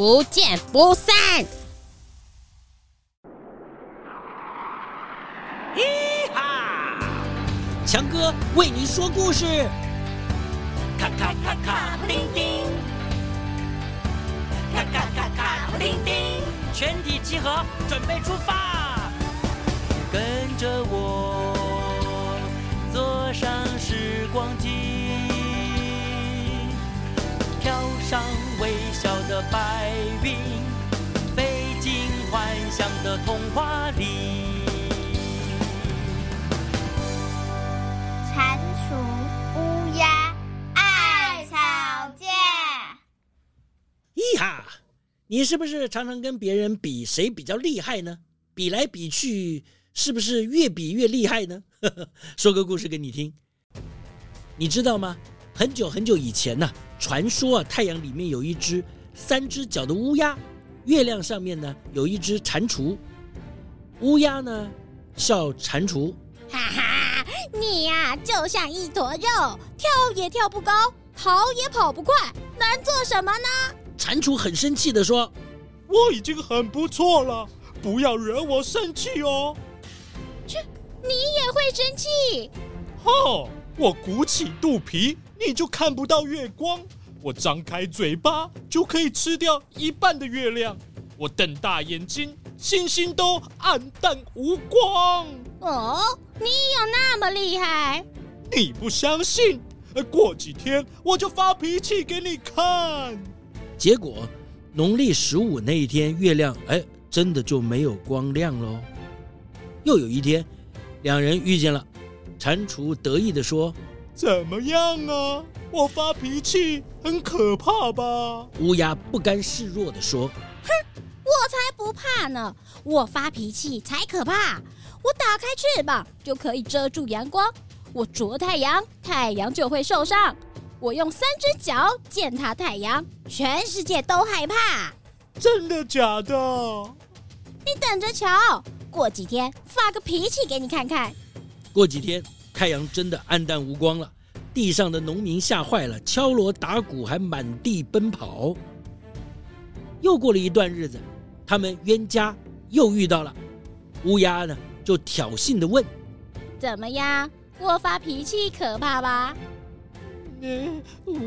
不见不散！嘻哈，强哥为你说故事。咔咔咔咔，布丁丁，咔咔咔咔，布丁丁，全体集合，准备出发。跟着我，白云，飞进幻想的童话里。蟾蜍、乌鸦爱吵架。咦哈！你是不是常常跟别人比谁比较厉害呢？比来比去，是不是越比越厉害呢？说个故事给你听。你知道吗？很久很久以前呢、啊，传说啊，太阳里面有一只三只脚的乌鸦，月亮上面呢有一只蟾蜍。乌鸦呢笑蟾蜍：“哈哈，你呀、啊、就像一坨肉，跳也跳不高，跑也跑不快，能做什么呢？”蟾蜍很生气的说：“我已经很不错了，不要惹我生气哦。”切，你也会生气？哦，我鼓起肚皮。你就看不到月光，我张开嘴巴就可以吃掉一半的月亮。我瞪大眼睛，星星都暗淡无光。哦，你有那么厉害？你不相信？过几天我就发脾气给你看。结果，农历十五那一天，月亮哎，真的就没有光亮喽。又有一天，两人遇见了，蟾蜍得意地说。怎么样啊？我发脾气很可怕吧？乌鸦不甘示弱地说：“哼，我才不怕呢！我发脾气才可怕。我打开翅膀就可以遮住阳光，我啄太阳，太阳就会受伤。我用三只脚践踏太阳，全世界都害怕。真的假的？你等着瞧，过几天发个脾气给你看看。过几天。”太阳真的暗淡无光了，地上的农民吓坏了，敲锣打鼓，还满地奔跑。又过了一段日子，他们冤家又遇到了。乌鸦呢，就挑衅的问：“怎么样？我发脾气可怕吧？”“嗯，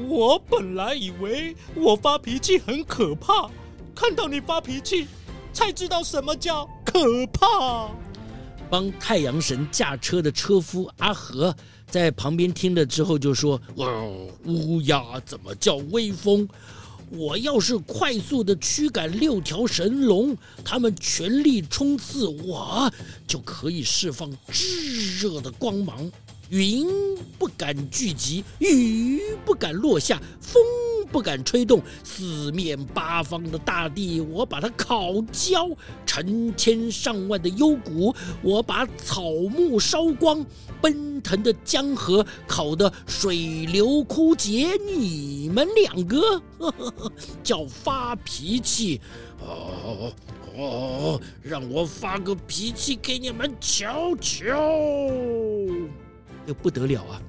我本来以为我发脾气很可怕，看到你发脾气，才知道什么叫可怕。”帮太阳神驾车的车夫阿和在旁边听了之后就说：“哇，乌鸦怎么叫威风？我要是快速的驱赶六条神龙，他们全力冲刺我，就可以释放炙热的光芒，云不敢聚集，雨不敢落下，风不敢吹动，四面八方的大地，我把它烤焦；成千上万的幽谷，我把草木烧光；奔腾的江河，烤得水流枯竭。你们两个呵呵 叫发脾气，哦哦，让我发个脾气给你们瞧瞧。又不得了啊！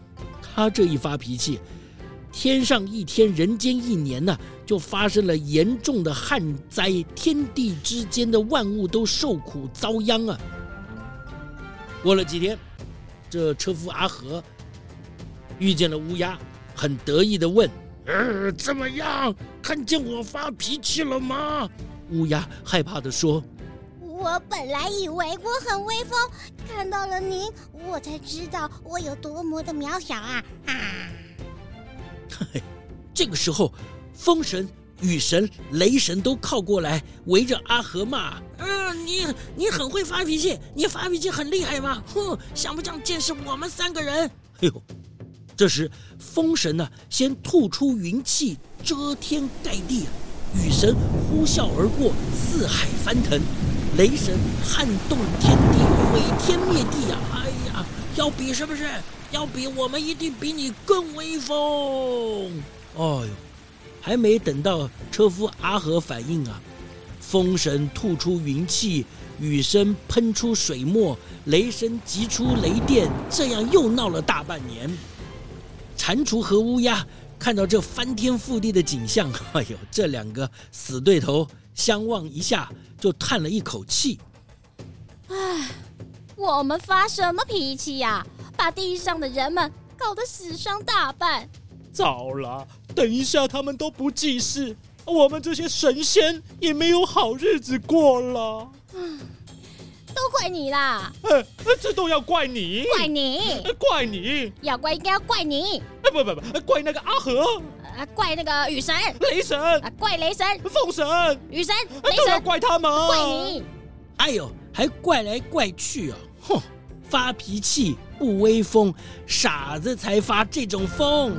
他这一发脾气，天上一天，人间一年呢，就发生了严重的旱灾，天地之间的万物都受苦遭殃啊！过了几天，这车夫阿和遇见了乌鸦，很得意地问：“呃，怎么样？看见我发脾气了吗？”乌鸦害怕地说。我本来以为我很威风，看到了您，我才知道我有多么的渺小啊！啊！嘿，这个时候，风神、雨神、雷神都靠过来，围着阿和骂：“嗯、呃，你你很会发脾气，你发脾气很厉害吗？哼，想不想见识我们三个人？”哎呦，这时风神呢，先吐出云气，遮天盖地；雨神呼啸而过，四海翻腾。雷神撼动天地，毁天灭地呀！哎呀，要比是不是？要比，我们一定比你更威风！哦呦，还没等到车夫阿和反应啊，风神吐出云气，雨神喷出水墨，雷神击出雷电，这样又闹了大半年。蟾蜍和乌鸦看到这翻天覆地的景象，哎呦，这两个死对头。相望一下，就叹了一口气。唉，我们发什么脾气呀？把地上的人们搞得死伤大半。糟了，等一下他们都不济事，我们这些神仙也没有好日子过了。嗯，都怪你啦！呃，这都要怪你，怪你，怪你，要怪应该要怪你。哎，不不不，怪那个阿和。啊！怪那个雨神、雷神啊！怪雷神、风神、雨神、雷神，都要怪他们，怪你！哎呦，还怪来怪去啊！哼，发脾气不威风，傻子才发这种疯。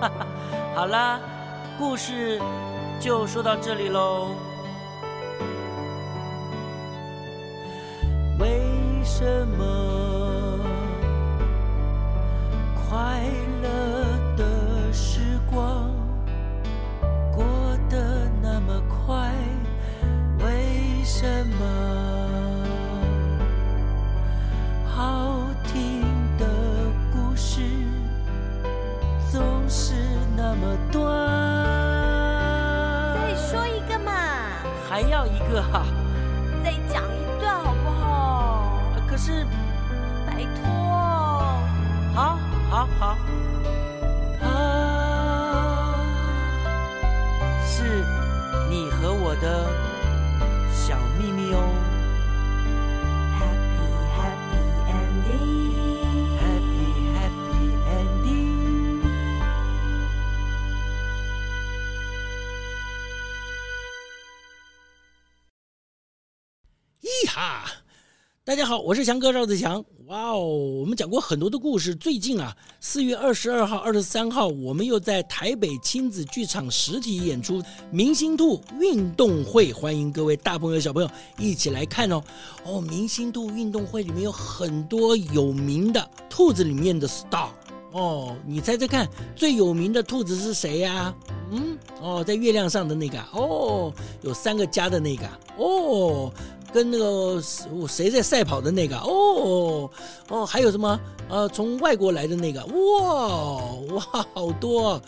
哈哈，好啦，故事就说到这里喽。要一个哈？再讲一段好不好？可是，拜托，好，好，好，啊，是你和我的小秘密哦。咿哈！大家好，我是强哥赵子强。哇哦，我们讲过很多的故事。最近啊，四月二十二号、二十三号，我们又在台北亲子剧场实体演出《明星兔运动会》，欢迎各位大朋友小朋友一起来看哦。哦，《明星兔运动会》里面有很多有名的兔子里面的 star 哦，你猜猜看，最有名的兔子是谁呀？嗯，哦，在月亮上的那个哦，有三个家的那个哦。跟那个谁在赛跑的那个哦哦，还有什么？呃，从外国来的那个哇哇，好多，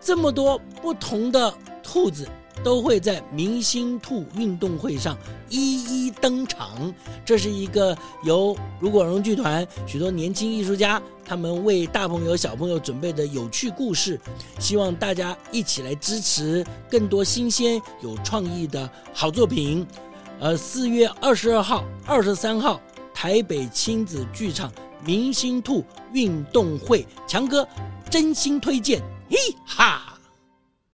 这么多不同的兔子都会在明星兔运动会上一一登场。这是一个由如果荣剧团许多年轻艺术家他们为大朋友小朋友准备的有趣故事，希望大家一起来支持更多新鲜有创意的好作品。呃，四月二十二号、二十三号，台北亲子剧场明星兔运动会，强哥真心推荐，嘿哈。